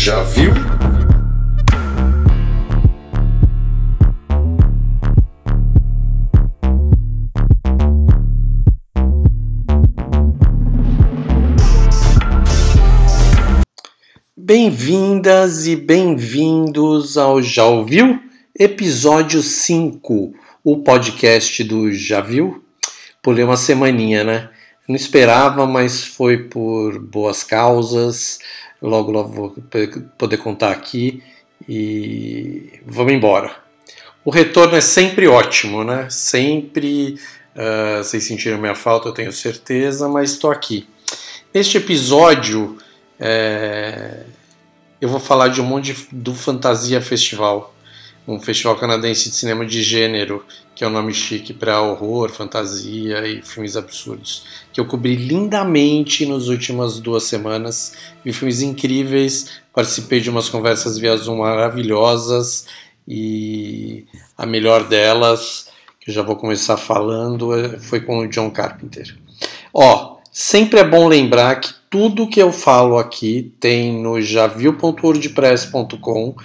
Já Viu? Bem-vindas e bem-vindos ao Já Ouviu? Episódio 5, o podcast do Já Viu? Pulei uma semaninha, né? Não esperava, mas foi por boas causas. Logo, logo vou poder contar aqui e vamos embora. O retorno é sempre ótimo, né? Sempre uh, vocês sentiram minha falta, eu tenho certeza, mas estou aqui. Neste episódio, é, eu vou falar de um monte de, do Fantasia Festival um festival canadense de cinema de gênero, que é o um nome chique para horror, fantasia e filmes absurdos, que eu cobri lindamente nas últimas duas semanas. Vi filmes incríveis, participei de umas conversas via Zoom maravilhosas e a melhor delas, que eu já vou começar falando, é, foi com o John Carpenter. Ó, sempre é bom lembrar que tudo que eu falo aqui tem no javiu.wordpress.com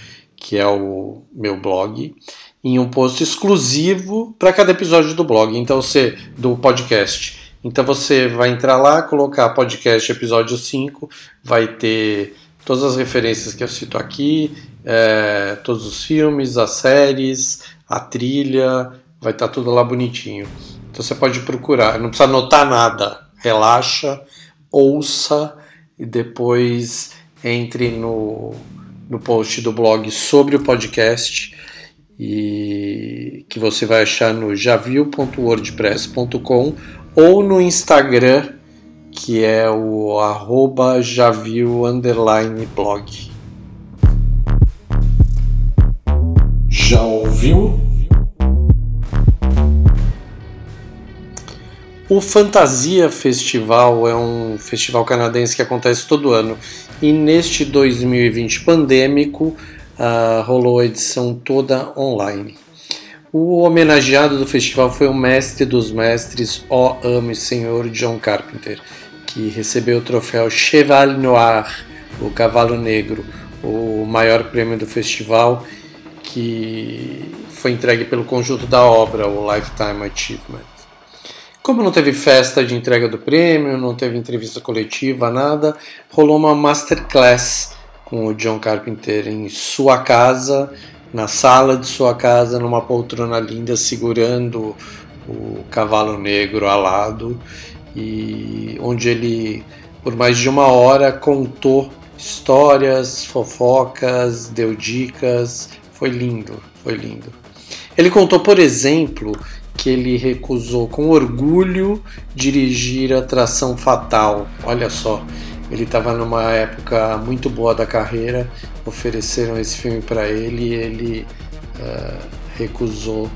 que é o meu blog, em um post exclusivo para cada episódio do blog, então você do podcast. Então você vai entrar lá, colocar podcast episódio 5, vai ter todas as referências que eu cito aqui, é, todos os filmes, as séries, a trilha, vai estar tá tudo lá bonitinho. Então você pode procurar, não precisa anotar nada, relaxa, ouça e depois entre no no post do blog sobre o podcast e que você vai achar no javio.wordpress.com ou no Instagram que é o arroba javio blog. Já ouviu? O Fantasia Festival é um festival canadense que acontece todo ano e neste 2020 pandêmico uh, rolou a edição toda online. O homenageado do festival foi o mestre dos mestres, ó amo e senhor John Carpenter, que recebeu o troféu Cheval Noir, o Cavalo Negro, o maior prêmio do festival, que foi entregue pelo conjunto da obra, o Lifetime Achievement. Como não teve festa de entrega do prêmio, não teve entrevista coletiva, nada, rolou uma masterclass com o John Carpenter em sua casa, na sala de sua casa, numa poltrona linda, segurando o cavalo negro alado, e onde ele, por mais de uma hora, contou histórias, fofocas, deu dicas. Foi lindo, foi lindo. Ele contou, por exemplo, que ele recusou com orgulho dirigir Atração Fatal. Olha só, ele estava numa época muito boa da carreira, ofereceram esse filme para ele e ele uh, recusou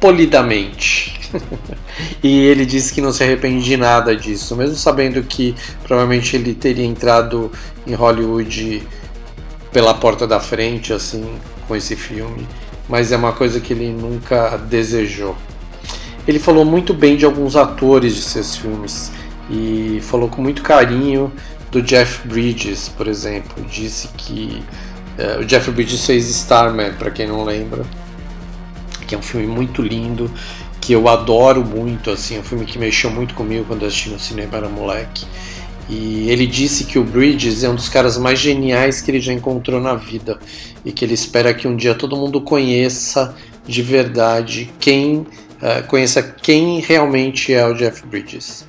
polidamente. e ele disse que não se arrepende de nada disso, mesmo sabendo que provavelmente ele teria entrado em Hollywood pela porta da frente, assim, com esse filme mas é uma coisa que ele nunca desejou. Ele falou muito bem de alguns atores de seus filmes e falou com muito carinho do Jeff Bridges, por exemplo. Disse que uh, o Jeff Bridges fez Starman, para quem não lembra, que é um filme muito lindo, que eu adoro muito, assim, é um filme que mexeu muito comigo quando assisti no cinema era moleque. E ele disse que o Bridges é um dos caras mais geniais que ele já encontrou na vida e que ele espera que um dia todo mundo conheça de verdade quem uh, conheça quem realmente é o Jeff Bridges.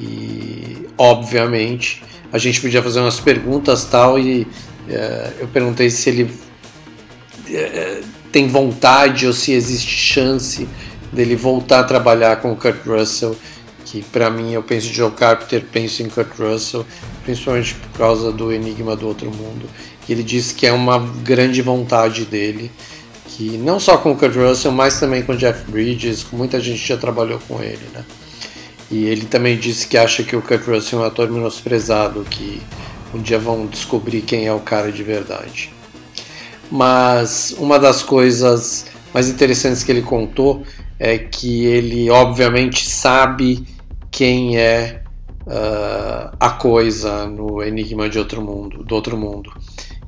E obviamente a gente podia fazer umas perguntas tal e uh, eu perguntei se ele uh, tem vontade ou se existe chance dele voltar a trabalhar com o Kurt Russell que para mim eu penso em Joe Carpenter, penso em Kurt Russell, principalmente por causa do Enigma do Outro Mundo. Ele disse que é uma grande vontade dele, que não só com o Kurt Russell, mas também com Jeff Bridges, com muita gente já trabalhou com ele, né? E ele também disse que acha que o Kurt Russell é um ator menosprezado, que um dia vão descobrir quem é o cara de verdade. Mas uma das coisas mais interessantes que ele contou é que ele obviamente sabe quem é uh, a coisa no Enigma de Outro Mundo, do Outro Mundo,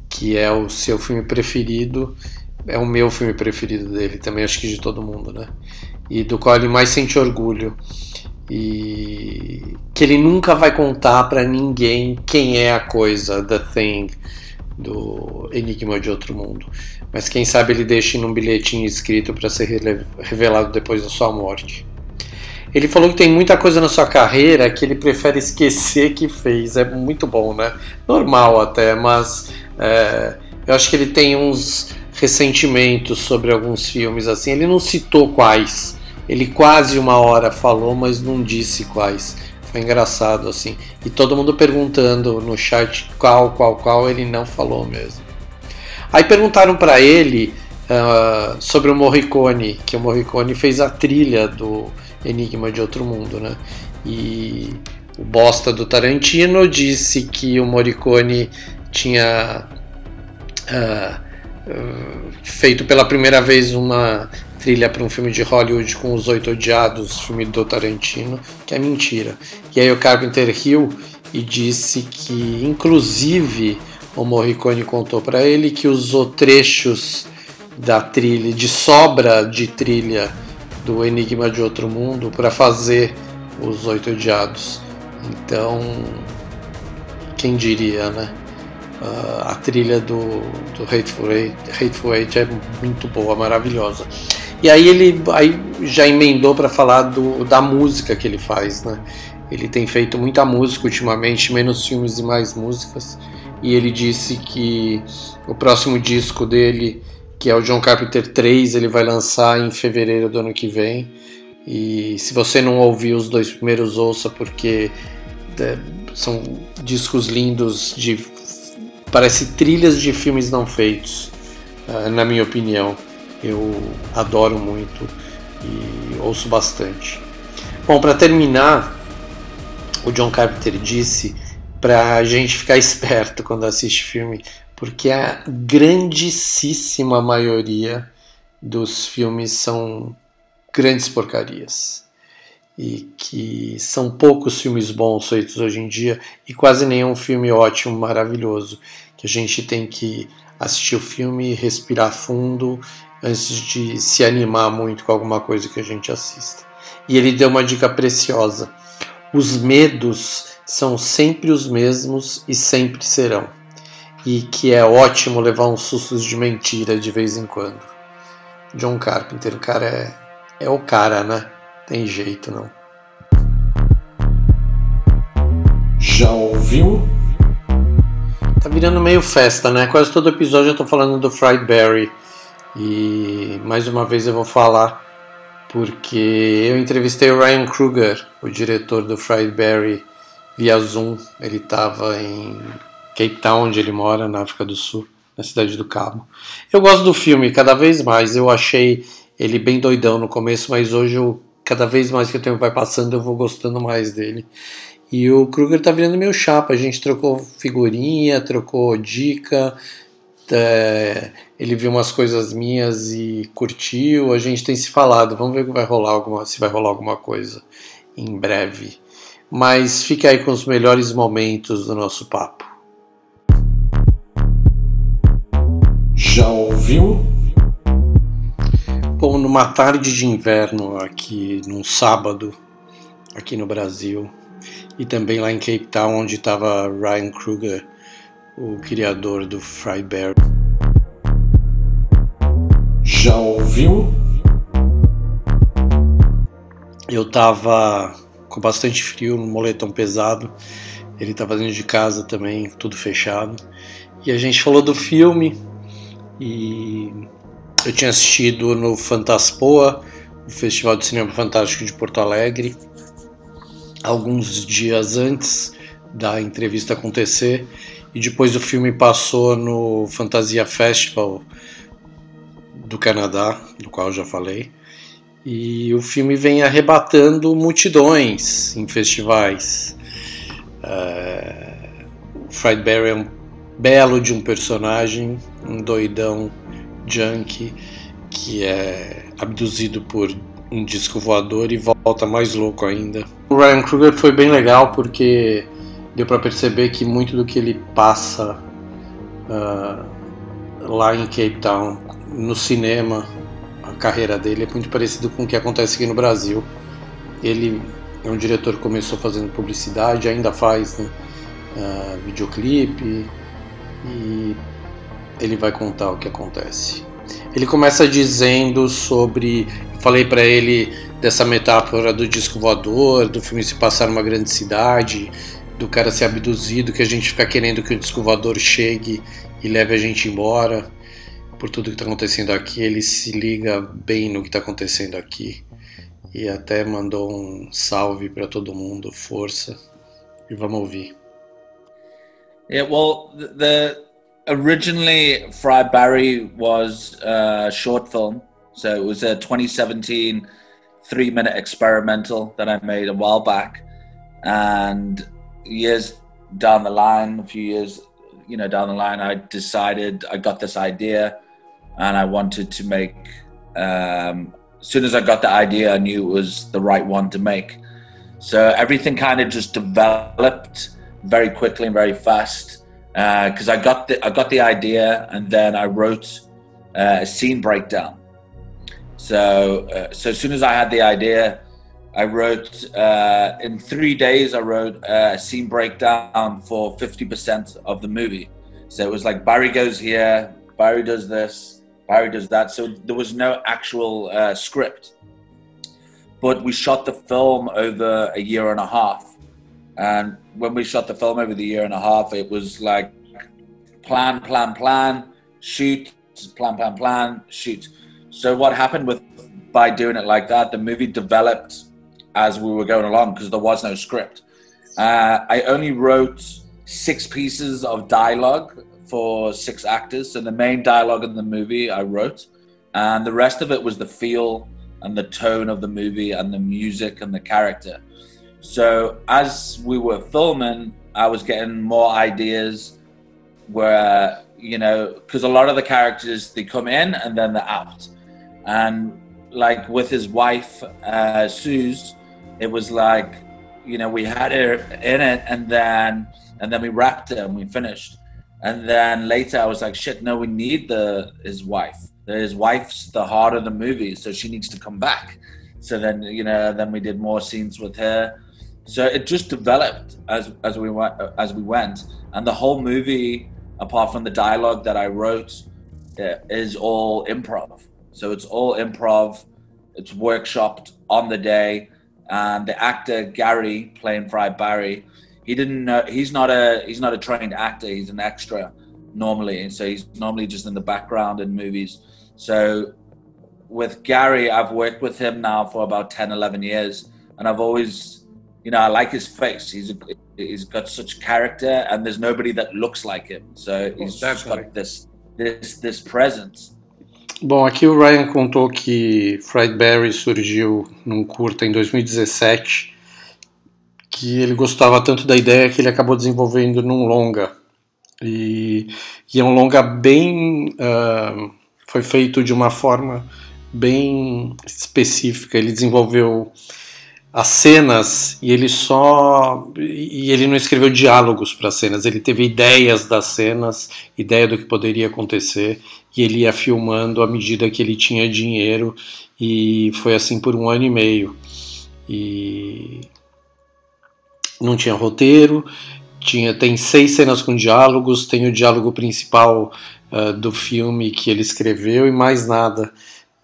que é o seu filme preferido, é o meu filme preferido dele, também acho que de todo mundo, né? E do qual ele mais sente orgulho e que ele nunca vai contar para ninguém quem é a coisa, the thing do Enigma de Outro Mundo. Mas quem sabe ele deixe num bilhetinho escrito para ser revelado depois da sua morte. Ele falou que tem muita coisa na sua carreira que ele prefere esquecer que fez. É muito bom, né? Normal até, mas é, eu acho que ele tem uns ressentimentos sobre alguns filmes assim. Ele não citou quais. Ele quase uma hora falou, mas não disse quais. Foi engraçado assim. E todo mundo perguntando no chat qual, qual, qual, ele não falou mesmo. Aí perguntaram para ele uh, sobre o Morricone, que o Morricone fez a trilha do Enigma de Outro Mundo, né? E o bosta do Tarantino disse que o Morricone tinha uh, feito pela primeira vez uma trilha para um filme de Hollywood com Os Oito Odiados, filme do Tarantino, que é mentira. E aí o Carpenter riu e disse que, inclusive, o Morricone contou para ele que usou trechos da trilha, de sobra de trilha do Enigma de Outro Mundo para fazer os Oito Odiados. Então, quem diria, né? Uh, a trilha do, do Hateful, Eight, Hateful Eight é muito boa, maravilhosa. E aí ele aí já emendou para falar do, da música que ele faz, né? Ele tem feito muita música ultimamente, menos filmes e mais músicas. E ele disse que o próximo disco dele que é o John Carpenter 3, ele vai lançar em fevereiro do ano que vem. E se você não ouviu os dois primeiros, ouça, porque é, são discos lindos de. Parece trilhas de filmes não feitos, uh, na minha opinião. Eu adoro muito e ouço bastante. Bom, para terminar, o John Carpenter disse para a gente ficar esperto quando assiste filme, porque a grandíssima maioria dos filmes são grandes porcarias e que são poucos filmes bons feitos hoje em dia e quase nenhum filme ótimo, maravilhoso, que a gente tem que assistir o filme, respirar fundo antes de se animar muito com alguma coisa que a gente assista. E ele deu uma dica preciosa. Os medos são sempre os mesmos e sempre serão e que é ótimo levar uns sustos de mentira de vez em quando. John Carpenter, o cara é, é o cara, né? Tem jeito não. Já ouviu? Tá virando meio festa, né? Quase todo episódio eu tô falando do Fried Berry. E mais uma vez eu vou falar porque eu entrevistei o Ryan Kruger, o diretor do Fried Berry, via Zoom. Ele estava em Cape Town, onde ele mora, na África do Sul, na cidade do Cabo. Eu gosto do filme cada vez mais. Eu achei ele bem doidão no começo, mas hoje eu, cada vez mais que o tempo vai passando eu vou gostando mais dele. E o Kruger tá virando meu chapa. A gente trocou figurinha, trocou dica. É, ele viu umas coisas minhas e curtiu. A gente tem se falado. Vamos ver vai rolar alguma, se vai rolar alguma coisa em breve. Mas fique aí com os melhores momentos do nosso papo. Já ouviu? Bom, numa tarde de inverno aqui, num sábado, aqui no Brasil, e também lá em Cape Town, onde estava Ryan Kruger, o criador do Bear. Já ouviu? Eu tava com bastante frio, no moletom pesado. Ele tava dentro de casa também, tudo fechado. E a gente falou do filme, e eu tinha assistido no Fantaspoa, o Festival de Cinema Fantástico de Porto Alegre, alguns dias antes da entrevista acontecer, e depois o filme passou no Fantasia Festival do Canadá, do qual já falei. E o filme vem arrebatando multidões em festivais. Uh, Fried Barry é um belo de um personagem, um doidão junkie que é abduzido por um disco voador e volta mais louco ainda. O Ryan Kruger foi bem legal porque deu para perceber que muito do que ele passa uh, lá em Cape Town, no cinema, a carreira dele é muito parecido com o que acontece aqui no Brasil. Ele é um diretor que começou fazendo publicidade, ainda faz né, uh, videoclipe e ele vai contar o que acontece. Ele começa dizendo sobre, falei para ele dessa metáfora do disco voador, do filme se passar numa grande cidade, do cara ser abduzido, que a gente fica querendo que o disco voador chegue e leve a gente embora. Por tudo que está acontecendo aqui, ele se liga bem no que está acontecendo aqui e até mandou um salve para todo mundo, força. E vamos ouvir. Yeah, well, the originally Fry Barry was a short film, so it was a 2017 three-minute experimental that I made a while back, and years down the line, a few years, you know, down the line, I decided I got this idea, and I wanted to make. Um, as soon as I got the idea, I knew it was the right one to make. So everything kind of just developed very quickly and very fast because uh, I got the I got the idea and then I wrote uh, a scene breakdown. So uh, so as soon as I had the idea, I wrote uh, in three days. I wrote uh, a scene breakdown for fifty percent of the movie. So it was like Barry goes here, Barry does this, Barry does that. So there was no actual uh, script, but we shot the film over a year and a half. And when we shot the film over the year and a half, it was like plan, plan, plan, shoot, plan, plan, plan, shoot. So what happened with by doing it like that, the movie developed as we were going along because there was no script. Uh, I only wrote six pieces of dialogue for six actors. So the main dialogue in the movie I wrote, and the rest of it was the feel and the tone of the movie and the music and the character. So as we were filming, I was getting more ideas where you know because a lot of the characters they come in and then they're out, and like with his wife uh, Suze, it was like you know we had her in it and then and then we wrapped it and we finished. And then later i was like shit no we need the his wife. His wife's the heart of the movie so she needs to come back. So then you know then we did more scenes with her so it just developed as as we went as we went. And the whole movie apart from the dialogue that i wrote uh, is all improv. So it's all improv. It's workshopped on the day. And the actor Gary playing Fry Barry, he didn't know he's not a he's not a trained actor. He's an extra normally, and so he's normally just in the background in movies. So with Gary, I've worked with him now for about 10, 11 years, and I've always, you know, I like his face. He's a, he's got such character, and there's nobody that looks like him. So he's just got this this this presence. Bom, aqui o Ryan contou que Fried Berry surgiu num curta em 2017, que ele gostava tanto da ideia que ele acabou desenvolvendo num longa. E, e é um longa bem. Uh, foi feito de uma forma bem específica. Ele desenvolveu as cenas e ele só e ele não escreveu diálogos para as cenas, ele teve ideias das cenas, ideia do que poderia acontecer e ele ia filmando à medida que ele tinha dinheiro e foi assim por um ano e meio e não tinha roteiro, tinha tem seis cenas com diálogos, tem o diálogo principal uh, do filme que ele escreveu e mais nada.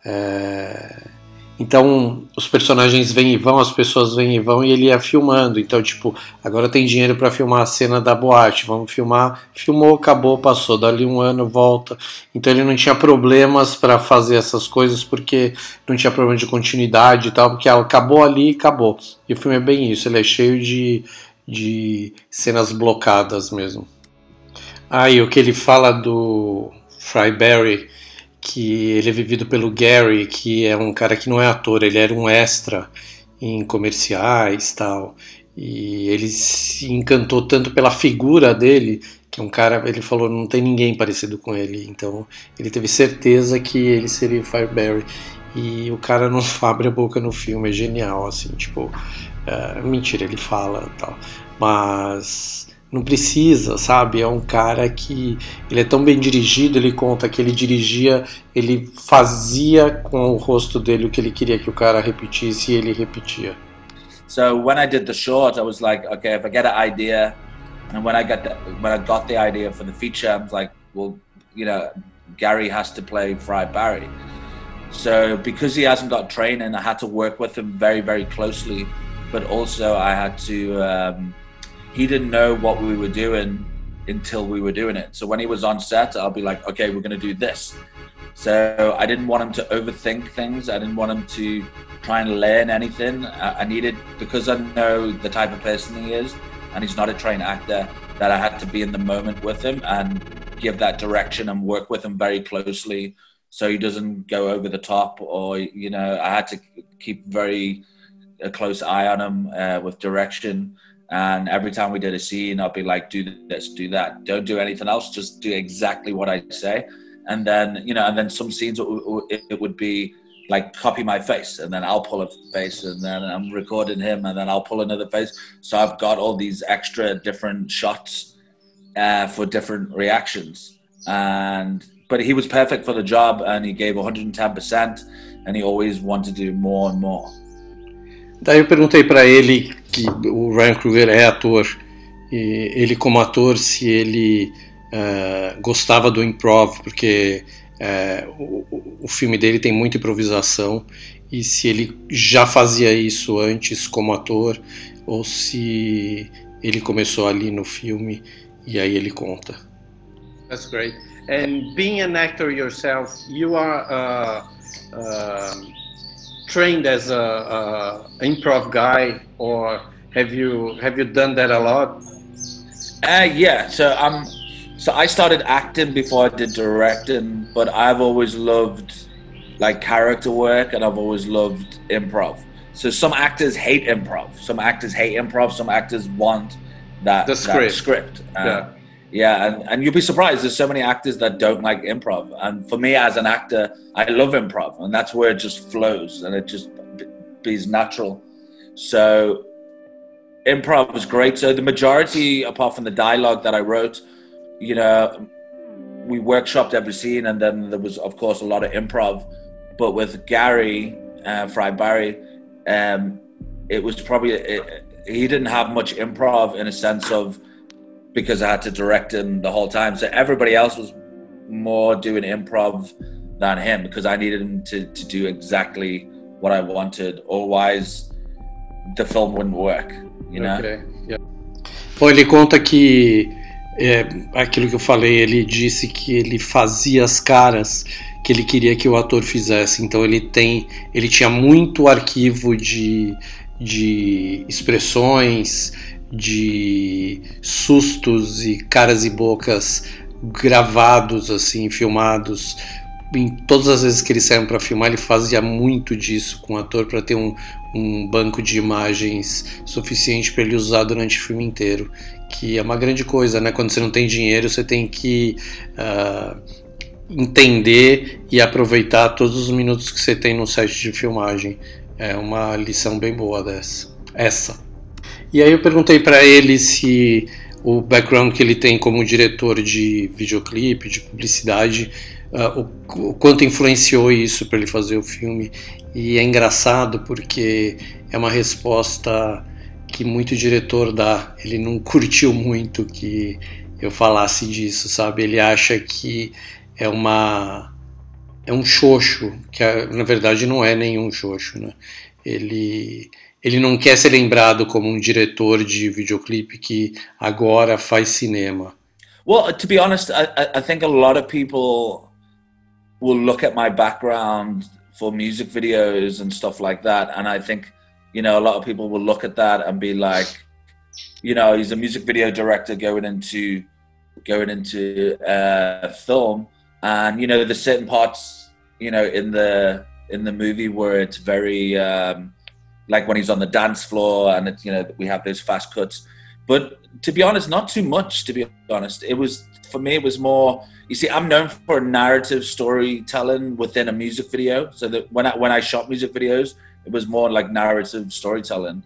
Uh, então os personagens vêm e vão, as pessoas vêm e vão e ele ia filmando. Então, tipo, agora tem dinheiro para filmar a cena da boate, vamos filmar. Filmou, acabou, passou. Dali um ano, volta. Então ele não tinha problemas para fazer essas coisas porque não tinha problema de continuidade e tal, porque acabou ali e acabou. E o filme é bem isso, ele é cheio de, de cenas blocadas mesmo. Aí ah, o que ele fala do Fryberry que ele é vivido pelo Gary, que é um cara que não é ator, ele era um extra em comerciais tal. E ele se encantou tanto pela figura dele, que é um cara, ele falou, não tem ninguém parecido com ele. Então ele teve certeza que ele seria o Fireberry. e o cara não abre a boca no filme, é genial, assim, tipo, uh, mentira, ele fala tal, mas não precisa, sabe? É um cara que ele é tão bem dirigido, ele conta que ele dirigia, ele fazia com o rosto dele o que ele queria que o cara repetisse e ele repetia. So when I did the short, I was like, okay, if I get an idea, and when I got the, when I got the idea for the feature, I was like, well, you know, Gary has to play Fry Barry. So because he hasn't got training, I had to work with him very, very closely. But also, I had to. Um, he didn't know what we were doing until we were doing it. So when he was on set, I'll be like, okay, we're going to do this. So I didn't want him to overthink things. I didn't want him to try and learn anything. I needed, because I know the type of person he is, and he's not a trained actor, that I had to be in the moment with him and give that direction and work with him very closely so he doesn't go over the top or you know i had to keep very a close eye on him uh, with direction and every time we did a scene i'd be like do this do that. Don't do anything else. Just do exactly what i say. And then you know and then some scenes it would be like copy my face. And then i'll pull a face and then i'm recording him and then i'll pull another face. So i've got all these extra different shots uh, for different reactions. And but he was perfect for the job and he gave 110% and he always wanted to do more and more. Daí eu perguntei para ele que o Ryan Kruger é ator e ele como ator se ele uh, gostava do improv porque uh, o, o filme dele tem muita improvisação e se ele já fazia isso antes como ator ou se ele começou ali no filme e aí ele conta. That's great. and being an actor yourself, you are uh, trained as a, a, improv guy, or have you have you done that a lot? Uh, yeah. So I'm. Um, so I started acting before I did directing, but I've always loved like character work, and I've always loved improv. So some actors hate improv. Some actors hate improv. Some actors want that the script. That script. Yeah yeah, and, and you'll be surprised. There's so many actors that don't like improv. And for me as an actor, I love improv. And that's where it just flows and it just be natural. So improv was great. So the majority, apart from the dialogue that I wrote, you know, we workshopped every scene. And then there was, of course, a lot of improv. But with Gary, uh, Fry Barry, um, it was probably, it, he didn't have much improv in a sense of, because I had to direct him the whole time. So everybody else was more doing improv than him because I needed him to, to do exactly what I wanted. Otherwise, the film wouldn't work, you know? Okay. Yeah. Bom, ele conta que é, aquilo que eu falei, ele disse que ele fazia as caras que ele queria que o ator fizesse. Então ele tem, ele tinha muito arquivo de, de expressões, de sustos e caras e bocas gravados assim, filmados. Em todas as vezes que eles saíram para filmar, ele fazia muito disso com o ator para ter um, um banco de imagens suficiente para ele usar durante o filme inteiro, que é uma grande coisa, né? Quando você não tem dinheiro, você tem que uh, entender e aproveitar todos os minutos que você tem no set de filmagem. É uma lição bem boa dessa. Essa. E aí eu perguntei para ele se o background que ele tem como diretor de videoclipe, de publicidade, uh, o, o, quanto influenciou isso para ele fazer o filme. E é engraçado porque é uma resposta que muito diretor dá. Ele não curtiu muito que eu falasse disso, sabe? Ele acha que é uma é um xoxo, que na verdade não é nenhum xoxo, né? Ele ele não quer ser lembrado como um diretor de videoclipe que agora faz cinema. Well, to be honest, I, I think a lot of people will look at my background for music videos and stuff like that, and I think you know a lot of people will look at that and be like, you know, he's a music video director going into going into uh, film, and you know, there's certain parts, you know, in the in the movie where it's very um, like when he's on the dance floor and it, you know we have those fast cuts. But to be honest, not too much. To be honest, it was for me. It was more. You see, I'm known for narrative storytelling within a music video. So that when I when I shot music videos, it was more like narrative storytelling.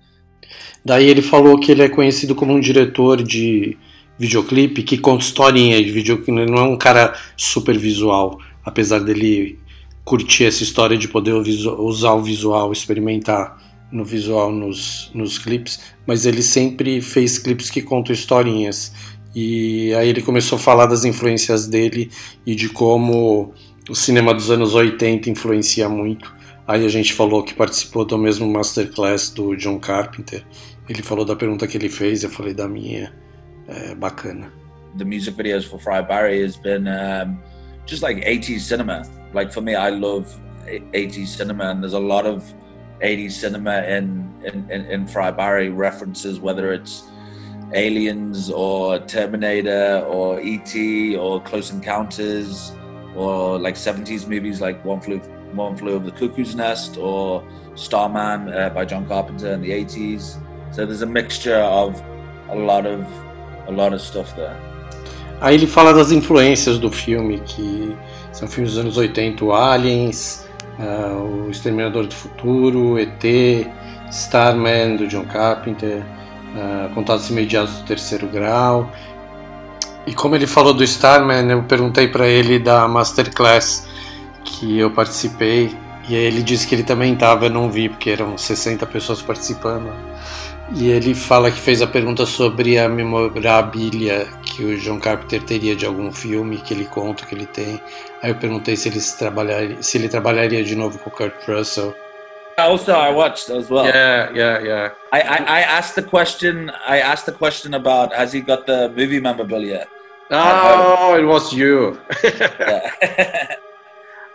Daí ele falou que ele é conhecido como um diretor de videoclipe que conta historinha de videoclipe. Ele não é um cara super visual, apesar dele curtir essa história de poder usar o visual, experimentar no visual nos, nos clipes, mas ele sempre fez clipes que contam historinhas. E aí ele começou a falar das influências dele e de como o cinema dos anos 80 influencia muito. Aí a gente falou que participou do mesmo masterclass do John Carpenter. Ele falou da pergunta que ele fez, eu falei da minha. É bacana. The music videos for Fry Barry has been um, just like 80s cinema. Like for me, I love 80s cinema, and there's a lot of 80s cinema in, in, in, in Fry Barry references, whether it's Aliens or Terminator or E.T. or Close Encounters or like 70s movies like One Flew, One Flew Over the Cuckoo's Nest or Starman uh, by John Carpenter in the 80s. So there's a mixture of a lot of a lot of stuff there. Aí ele fala das influências do filme, que são filmes dos anos 80, Aliens, uh, O Exterminador do Futuro, ET, Starman, do John Carpenter, uh, Contatos Imediatos do Terceiro Grau. E como ele falou do Starman, eu perguntei para ele da Masterclass que eu participei, e ele disse que ele também estava, eu não vi, porque eram 60 pessoas participando. E ele fala que fez a pergunta sobre a memorabilia que o John Carpenter teria de algum filme que ele conta que ele tem. Aí eu perguntei se ele trabalharia, se ele trabalharia de novo com o Kurt Russell. Also, I watched as well. Yeah, yeah, yeah. I, I, I asked the question. I asked the question about has he got the movie memorabilia? Oh, it was you.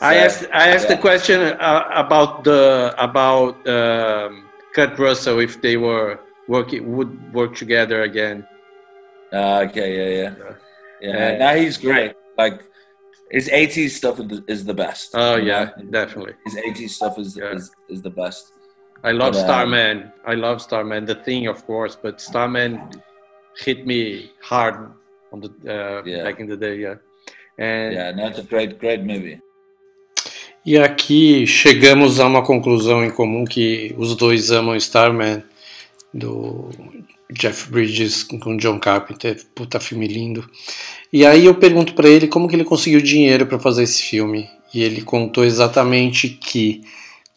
I asked I asked yeah. the question uh, about the about um, Kurt Russell if they were working would work together again. Uh, okay, yeah, yeah, yeah. Yeah. Now he's great. Like his '80s stuff is- is the best. Oh yeah, know? definitely. his '80s stuff is Yeah. is, is the best. I love But, um, Starman. I love Starman. The thing, of course, but Starman hit me hard on the uh, Yeah. back in the day. Yeah, and Yeah, no, it's a great, great movie. E aqui chegamos a uma conclusão em comum que os dois amam Starman, do Jeff Bridges com John Carpenter, puta filme lindo. E aí eu pergunto pra ele como que ele conseguiu dinheiro para fazer esse filme. E ele contou exatamente que,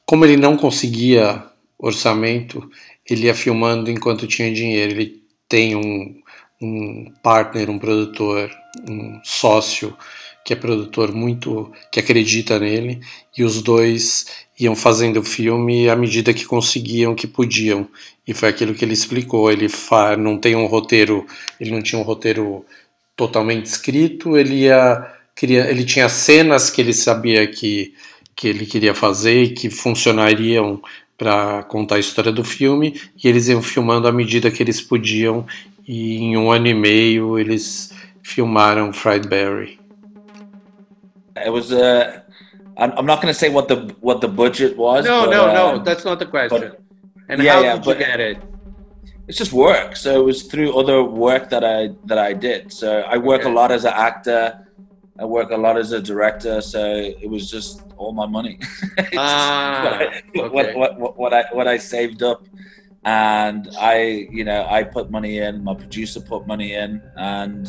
como ele não conseguia orçamento, ele ia filmando enquanto tinha dinheiro. Ele tem um, um partner, um produtor, um sócio que é produtor muito que acredita nele e os dois iam fazendo o filme à medida que conseguiam que podiam. E foi aquilo que ele explicou ele fa não tem um roteiro ele não tinha um roteiro totalmente escrito ele ia queria ele tinha cenas que ele sabia que que ele queria fazer e que funcionariam para contar a história do filme e eles iam filmando à medida que eles podiam e em um ano e meio eles filmaram Fried Berry It was. Uh, I'm, I'm not going to say what the what the budget was. no, but, no, uh, no, that's not the question. and yeah, how yeah, did you get it? it's just work. So it was through other work that I that I did. So I work Okay. a lot as an actor. I work a lot as a director. So it was just all my money. Ah, what, I, what, okay. what, what, what I what I saved up, and I you know I put money in. My producer put money in, and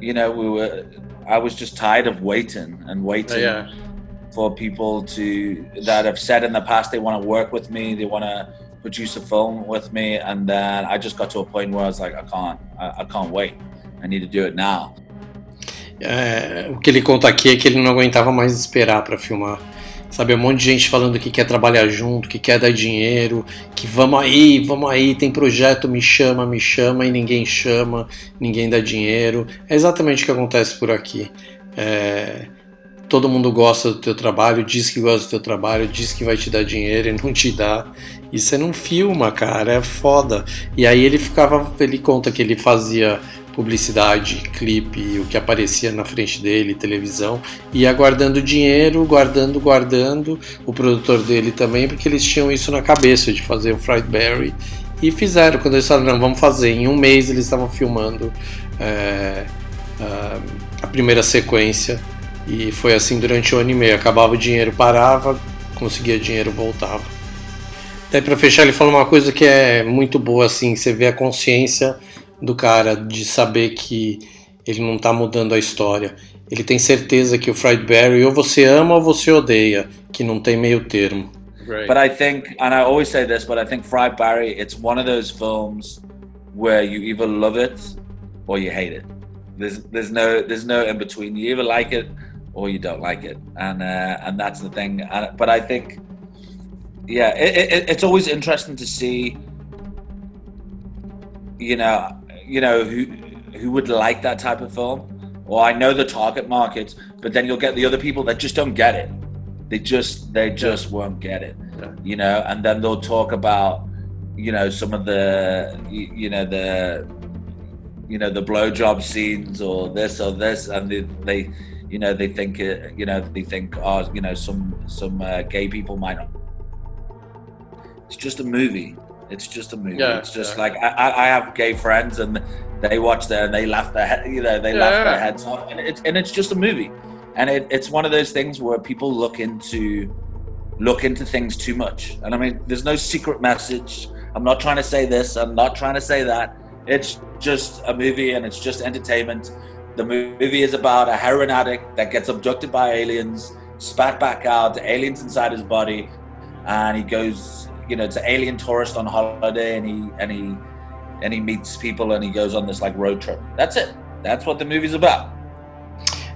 you know we were. I was just tired of waiting and waiting yeah. for people to that have said in the past they want to work with me, they want to produce a film with me, and then I just got to a point where I was like, I can't, I, I can't wait. I need to do it now. É, o que ele conta aqui é que ele não aguentava mais esperar para filmar. Sabe, um monte de gente falando que quer trabalhar junto, que quer dar dinheiro, que vamos aí, vamos aí, tem projeto, me chama, me chama, e ninguém chama, ninguém dá dinheiro. É exatamente o que acontece por aqui. É, todo mundo gosta do teu trabalho, diz que gosta do teu trabalho, diz que vai te dar dinheiro e não te dá. E você não filma, cara, é foda. E aí ele ficava, ele conta que ele fazia publicidade, clipe, o que aparecia na frente dele, televisão, ia guardando dinheiro, guardando, guardando, o produtor dele também, porque eles tinham isso na cabeça de fazer o Fried Berry E fizeram, quando eles falaram, não, vamos fazer. Em um mês eles estavam filmando é, a, primeira sequência. E foi assim durante um ano e meio. Acabava o dinheiro, parava, conseguia dinheiro, voltava. Até para fechar, ele fala uma coisa que é muito boa, assim, você vê a consciência do cara de saber que ele não está mudando a história. Ele tem certeza que o Fried Barry ou você ama ou você odeia, que não tem meio termo. Right. But I think, and I always say this, but I think Fried Barry, it's one of those films where you either love it or you hate it. There's there's no there's no in between. You either like it or you don't like it, and uh, and that's the thing. And, but I think, yeah, it, it, it's always interesting to see. You know, you know who who would like that type of film. Or I know the target market, but then you'll get the other people that just don't get it they just they just won't get it, yeah. you know. And then they'll talk about, you know, some of the, you, you know, the, you know, the blowjob scenes or this or this, and they, they you know, they think, it, you know, they think, oh, you know, some some uh, gay people might. Not. It's just a movie. It's just a movie. Yeah, it's just like I, I have gay friends and they watch there and they laugh their head, you know, they laugh their heads off, and it's and it's just a movie. And it, it's one of those things where people look into look into things too much. And i mean there's no secret message. I'm not trying to say this. I'm not trying to say that. It's just a movie and it's just entertainment. The movie is about a heroin addict that gets abducted by aliens spat back out aliens inside his body and he goes you know it's an alien tourist on holiday and he and he and he meets people and he goes on this like road trip. That's it. That's what the movie's about.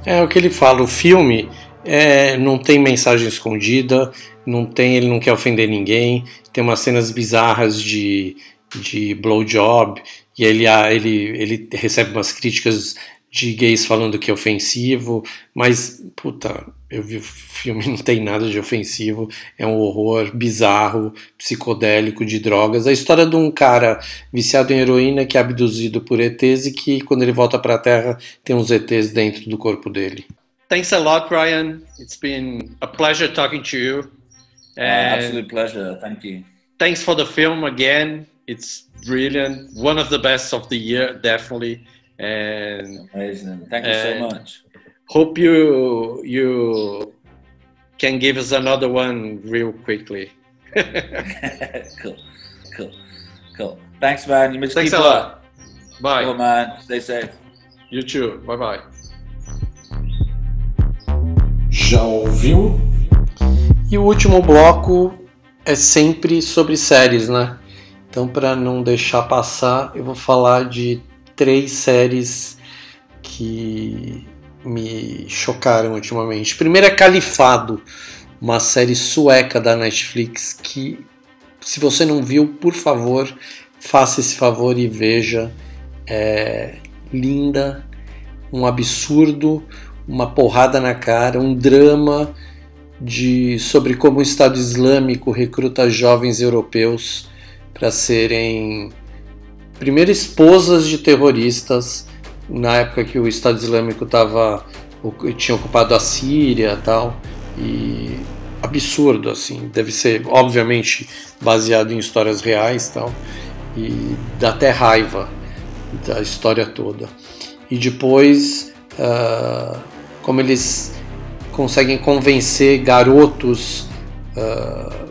É o que ele fala, o filme é, não tem mensagem escondida, não tem, ele não quer ofender ninguém, tem umas cenas bizarras de, de blowjob, e ele, ah, ele, ele recebe umas críticas de gays falando que é ofensivo, mas, puta, eu vi o filme, não tem nada de ofensivo, é um horror bizarro, psicodélico, de drogas. A história de um cara viciado em heroína que é abduzido por ETs e que, quando ele volta para a Terra, tem uns ETs dentro do corpo dele. Thanks a lot, Ryan. It's been a pleasure talking to you. Uh, absolute pleasure. Thank you. Thanks for the film again. It's brilliant. One of the best of the year, definitely. And amazing. Thank you so much. Hope you you can give us another one real quickly. cool, cool, cool. Thanks, man. You must Thanks keep a lot. Bye. Cool, man. Stay safe. You too. Bye bye. Já ouviu? E o último bloco é sempre sobre séries, né? Então, para não deixar passar, eu vou falar de três séries que me chocaram ultimamente. Primeiro é Califado, uma série sueca da Netflix que, se você não viu, por favor, faça esse favor e veja. É linda, um absurdo, uma porrada na cara, um drama de sobre como o Estado Islâmico recruta jovens europeus para serem primeiro esposas de terroristas na época que o Estado Islâmico tava, tinha ocupado a Síria tal e absurdo assim deve ser obviamente baseado em histórias reais tal e dá até raiva da história toda e depois uh, como eles conseguem convencer garotos uh,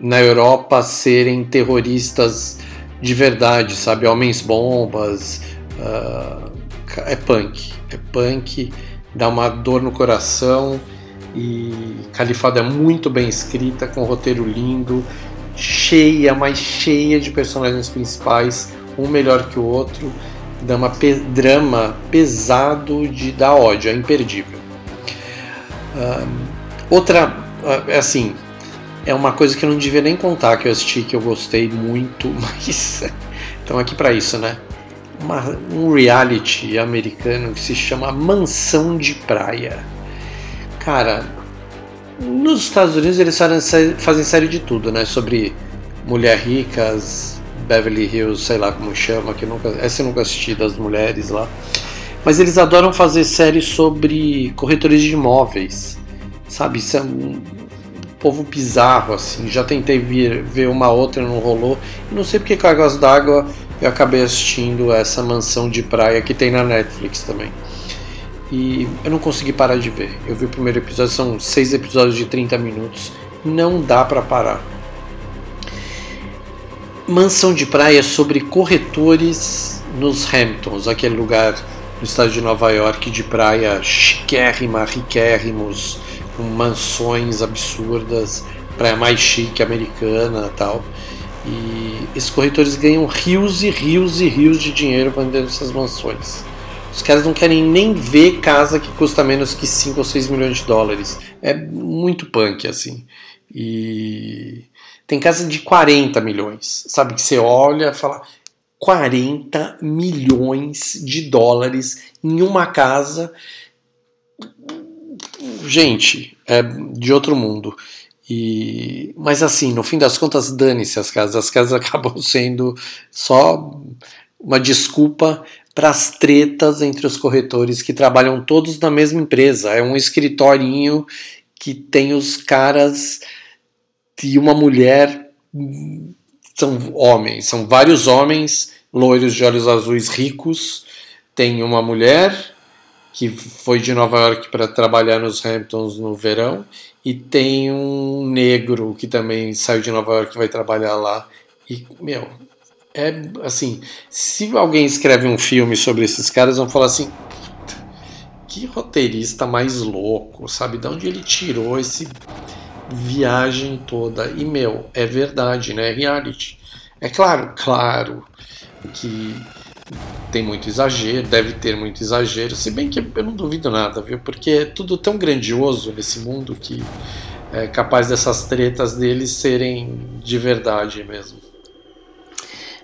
na Europa a serem terroristas de verdade, sabe? Homens bombas. Uh, é punk. É punk, dá uma dor no coração. E Califado é muito bem escrita, com um roteiro lindo, cheia, mais cheia de personagens principais, um melhor que o outro. Dá uma pe drama pesado de dar ódio, é imperdível. Uh, outra, uh, assim, é uma coisa que eu não devia nem contar que eu assisti, que eu gostei muito, mas estão aqui para isso, né? Uma, um reality americano que se chama Mansão de Praia. Cara, nos Estados Unidos eles fazem, série de tudo, né? Sobre mulher ricas, Beverly Hills, sei lá como chama, que nunca, essa eu nunca assisti das mulheres lá. Mas eles adoram fazer séries sobre corretores de imóveis, sabe? Isso é povo bizarro, assim. Já tentei vir, ver uma outra, não rolou. Não sei porque Cargas d'Água eu acabei assistindo essa mansão de praia que tem na Netflix também. E eu não consegui parar de ver. Eu vi o primeiro episódio, são seis episódios de 30 minutos. Não dá para parar. Mansão de praia sobre corretores nos Hamptons, aquele lugar no estado de Nova York de praia chiquérrima, riquérrimos, com mansões absurdas, praia mais chique americana tal. E esses corretores ganham rios e rios e rios de dinheiro vendendo essas mansões. Os caras não querem nem ver casa que custa menos que 5 ou 6 milhões de dólares. É muito punk assim. E tem casa de 40 milhões, sabe? Que você olha e fala 40 milhões de dólares em uma casa. Gente, é de outro mundo. E, mas assim, no fim das contas, dane-se as casas. As casas acabam sendo só uma desculpa para as tretas entre os corretores que trabalham todos na mesma empresa. É um escritorinho que tem os caras e uma mulher são homens, são vários homens loiros de olhos azuis ricos. Tem uma mulher que foi de Nova York para trabalhar nos Hamptons no verão e tem um negro que também saiu de Nova York e vai trabalhar lá. E, meu, é assim, se alguém escreve um filme sobre esses caras, vão falar assim, que roteirista mais louco, sabe? De onde ele tirou esse viagem toda. E, meu, é verdade, né? Reality. É claro, claro que tem muito exagero, deve ter muito exagero, se bem que eu não duvido nada, viu? Porque é tudo tão grandioso nesse mundo que é capaz dessas tretas deles serem de verdade mesmo.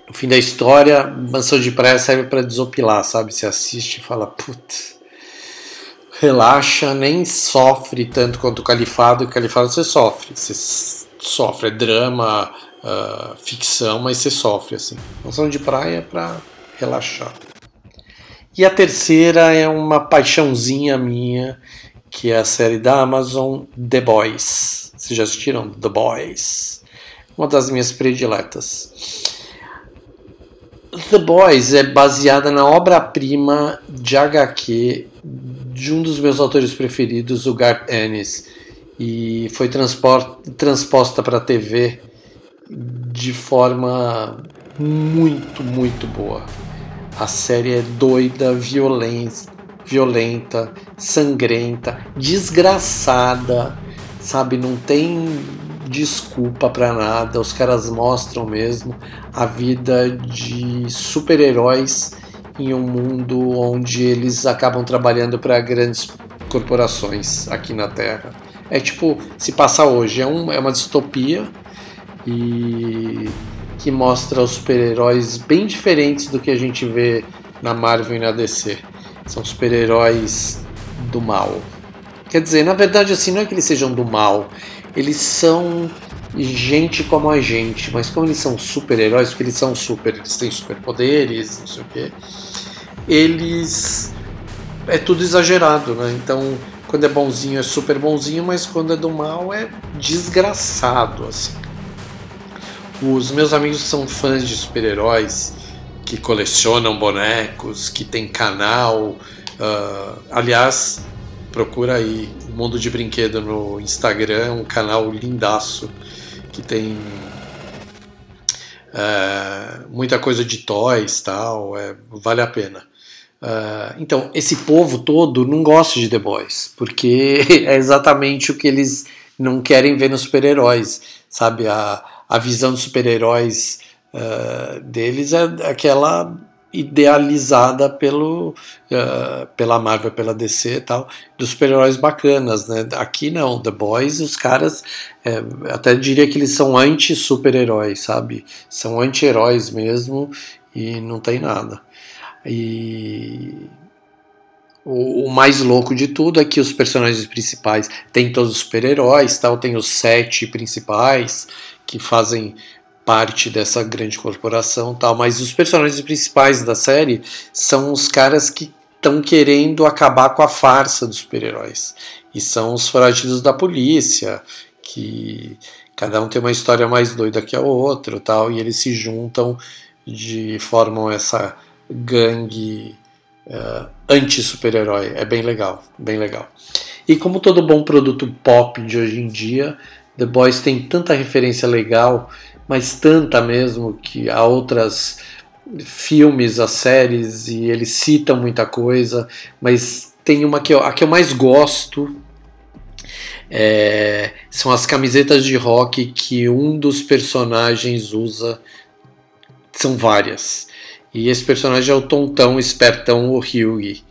No fim da história, Mansão de Praia serve para desopilar, sabe? Você assiste e fala, putz, relaxa, nem sofre tanto quanto o Califado. O Califado você sofre, você sofre, é drama, uh, ficção, mas você sofre assim. Mansão de praia é para relaxar. E a terceira é uma paixãozinha minha, que é a série da Amazon The Boys. Vocês já assistiram The Boys? Uma das minhas prediletas. The Boys é baseada na obra-prima de HQ de um dos meus autores preferidos, o Garth Ennis, e foi transposta para a TV de forma muito, muito boa. A série é doida, violenta, violenta, sangrenta, desgraçada, sabe? Não tem desculpa para nada. Os caras mostram mesmo a vida de super-heróis em um mundo onde eles acabam trabalhando para grandes corporações aqui na Terra. É tipo, se passa hoje, é, um, é uma distopia e que mostra os super-heróis bem diferentes do que a gente vê na Marvel e na DC. São super-heróis do mal. Quer dizer, na verdade, assim, não é que eles sejam do mal, eles são gente como a gente, mas como eles são super-heróis, porque eles são super, eles têm superpoderes, não sei o quê, eles. É tudo exagerado, né? Então, quando é bonzinho é super bonzinho, mas quando é do mal é desgraçado, assim. Os meus amigos são fãs de super-heróis, que colecionam bonecos, que tem canal, uh, aliás, procura aí Mundo de Brinquedo no Instagram, um canal lindaço que tem uh, muita coisa de toys tal, é, vale a pena. Uh, então, esse povo todo não gosta de The Boys, porque é exatamente o que eles não querem ver nos super-heróis, sabe? A, a visão dos super-heróis uh, deles é aquela idealizada pelo, uh, pela Marvel, pela DC e tal, dos super-heróis bacanas, né? Aqui não, The Boys, os caras, é, até diria que eles são anti-super-heróis, sabe? São anti-heróis mesmo e não tem nada. E o, o, mais louco de tudo é que os personagens principais têm todos os super-heróis, tal, tem os sete principais que fazem parte dessa grande corporação, tal, mas os personagens principais da série são os caras que estão querendo acabar com a farsa dos super-heróis. E são os foragidos da polícia, que cada um tem uma história mais doida que a outra, tal, e eles se juntam de formam essa gangue uh, anti-super-herói. É bem legal, bem legal. E como todo bom produto pop de hoje em dia, The Boys tem tanta referência legal, mas tanta mesmo que há outras filmes, as séries e eles citam muita coisa, mas tem uma que eu, a que eu mais gosto é, são as camisetas de rock que um dos personagens usa. São várias. E esse personagem é o tontão, espertão, o Hughie.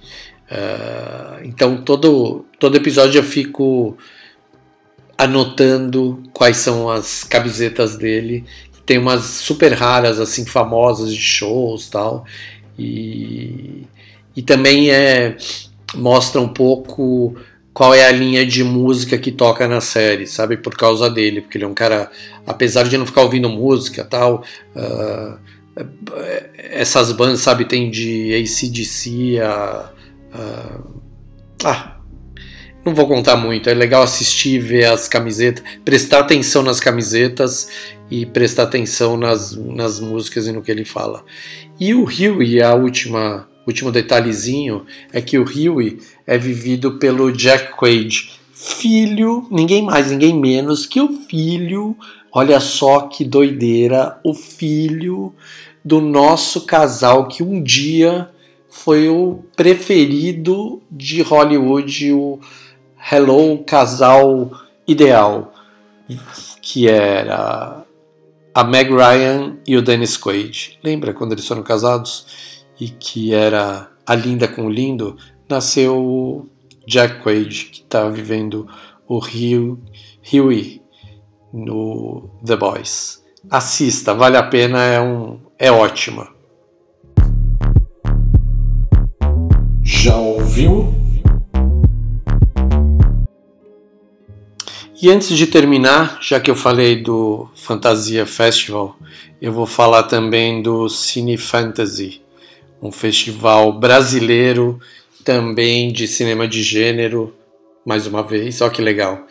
Uh, então todo, todo episódio eu fico anotando quais são as camisetas dele. Tem umas super raras, assim, famosas de shows tal. E, e também é, mostra um pouco qual é a linha de música que toca na série, sabe? Por causa dele, porque ele é um cara, apesar de não ficar ouvindo música tal, uh, essas bandas, sabe, tem de ACDC a, a. Ah, não vou contar muito, é legal assistir, ver as camisetas, prestar atenção nas camisetas e prestar atenção nas, nas músicas e no que ele fala. E o Huey, a última, último detalhezinho, é que o Huey é vivido pelo Jack Quaid, filho, ninguém mais, ninguém menos que o filho, olha só que doideira, o filho do nosso casal que um dia foi o preferido de Hollywood, o Hello Casal Ideal, que era a Meg Ryan e o Dennis Quaid. Lembra quando eles foram casados? E que era a linda com o lindo? Nasceu Jack Quaid, que está vivendo o Hugh, Huey no The Boys. Assista, vale a pena, é, um, é ótima. Já ouviu? E antes de terminar, já que eu falei do Fantasia Festival, eu vou falar também do Cine Fantasy, um festival brasileiro também de cinema de gênero, mais uma vez, olha que legal,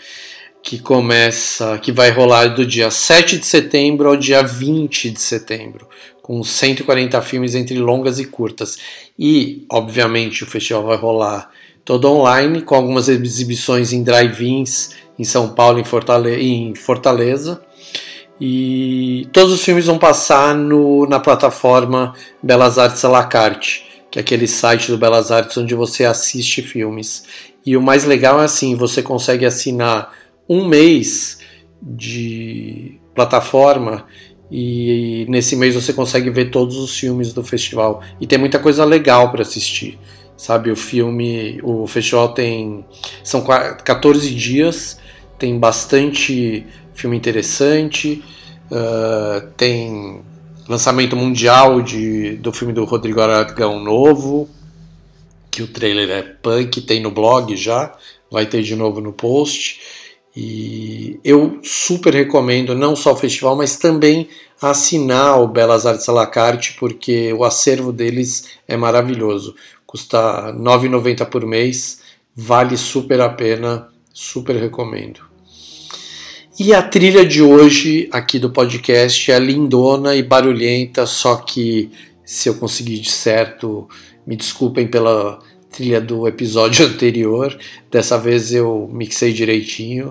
que começa, que vai rolar do dia 7 de setembro ao dia 20 de setembro, com 140 filmes entre longas e curtas. E, obviamente, o festival vai rolar todo online, com algumas exibições em drive-ins em São Paulo, em Fortaleza, em Fortaleza. E todos os filmes vão passar no, na plataforma Belas Artes à la carte, que é aquele site do Belas Artes onde você assiste filmes. E o mais legal é assim, você consegue assinar um mês de plataforma e nesse mês você consegue ver todos os filmes do festival. E tem muita coisa legal para assistir. Sabe, o filme, o festival tem são 14 dias tem bastante filme interessante, uh, tem lançamento mundial de, do filme do Rodrigo Aragão novo, que o trailer é punk, tem no blog já, vai ter de novo no post. E eu super recomendo não só o festival, mas também assinar o Belas Artes à la carte, porque o acervo deles é maravilhoso. Custa R$ 9,90 por mês, vale super a pena Super recomendo. E a trilha de hoje aqui do podcast é lindona e barulhenta, só que se eu conseguir de certo, me desculpem pela trilha do episódio anterior, dessa vez eu mixei direitinho.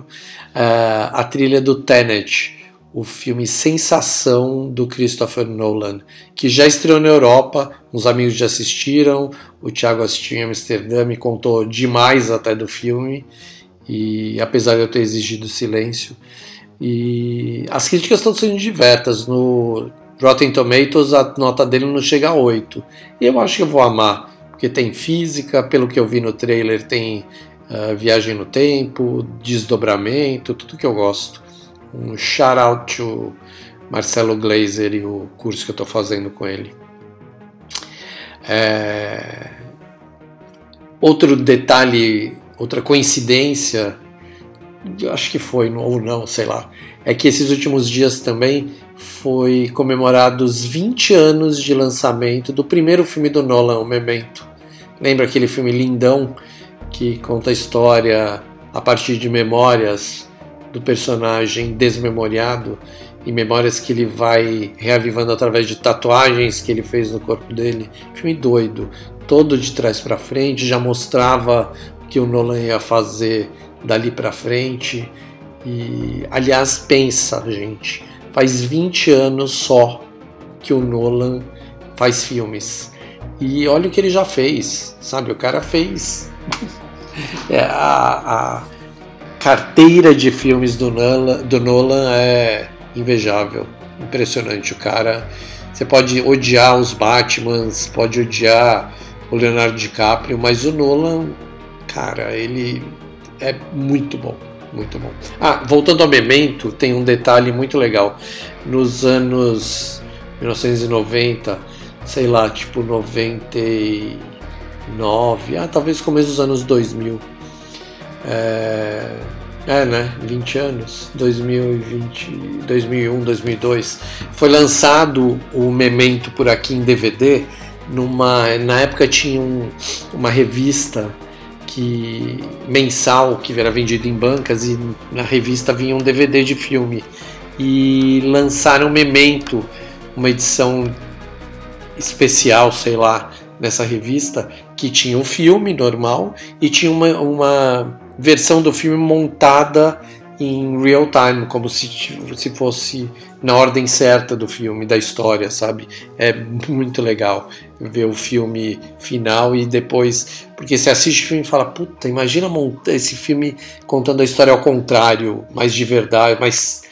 Uh, a trilha do Tenet, o filme Sensação do Christopher Nolan, que já estreou na Europa, uns amigos já assistiram, o Thiago assistiu em Amsterdã, me contou demais até do filme e apesar de eu ter exigido silêncio. E as críticas estão sendo diversas. No Rotten Tomatoes a nota dele não chega a 8. E eu acho que eu vou amar, porque tem física, pelo que eu vi no trailer, tem uh, viagem no tempo, desdobramento, tudo que eu gosto. Um shout out to Marcelo Glazer e o curso que eu estou fazendo com ele. É... Outro detalhe outra coincidência, acho que foi, ou não, sei lá, é que esses últimos dias também foi comemorados 20 anos de lançamento do primeiro filme do Nolan, O Memento. Lembra aquele filme lindão que conta a história a partir de memórias do personagem desmemoriado e memórias que ele vai reavivando através de tatuagens que ele fez no corpo dele. Filme doido, todo de trás para frente, já mostrava que o Nolan ia fazer dali para frente. E aliás, pensa, gente, faz 20 anos só que o Nolan faz filmes. E olha o que ele já fez, sabe? O cara fez é, a, a, carteira de filmes do Nolan, do Nolan é invejável, impressionante. O cara, você pode odiar os Batmans, pode odiar o Leonardo DiCaprio, mas o Nolan, cara, ele é muito bom, muito bom. Ah, voltando ao Memento, tem um detalhe muito legal. Nos anos 1990, sei lá, tipo 99, ah, talvez começo dos anos 2000. É, é, né? 20 anos, 2020, 2001, 2002. Foi lançado o Memento por aqui em DVD. Numa, na época tinha um, uma revista que mensal que era vendida em bancas e na revista vinha um DVD de filme e lançaram Memento, uma edição especial, sei lá, nessa revista que tinha um filme normal e tinha uma, uma versão do filme montada em real time, como se, se fosse na ordem certa do filme, da história, sabe? É muito legal ver o filme final e depois. Porque você assiste o filme e fala, puta, imagina esse filme contando a história ao contrário, mais de verdade, mais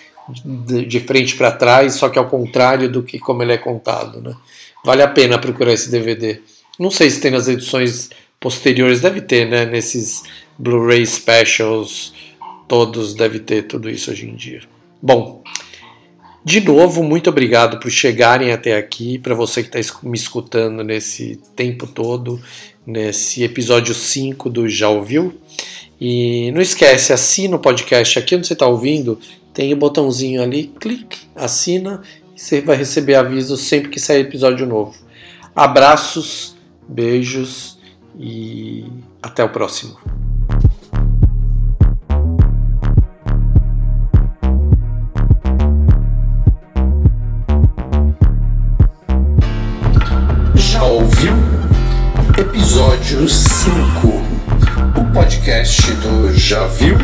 de frente para trás, só que ao contrário do que como ele é contado, né? Vale a pena procurar esse DVD. Não sei se tem nas edições posteriores, deve ter, né? Nesses Blu-ray specials, todos deve ter tudo isso hoje em dia. Bom, de novo, muito obrigado por chegarem até aqui, para você que está me escutando nesse tempo todo, nesse episódio 5 do Já Ouviu. E não esquece, assina o podcast aqui onde você está ouvindo, tem o botãozinho ali, clique, assina você vai receber aviso sempre que sair episódio novo. Abraços, beijos e até o próximo. Já ouviu? Episódio 5 O podcast do Já Viu?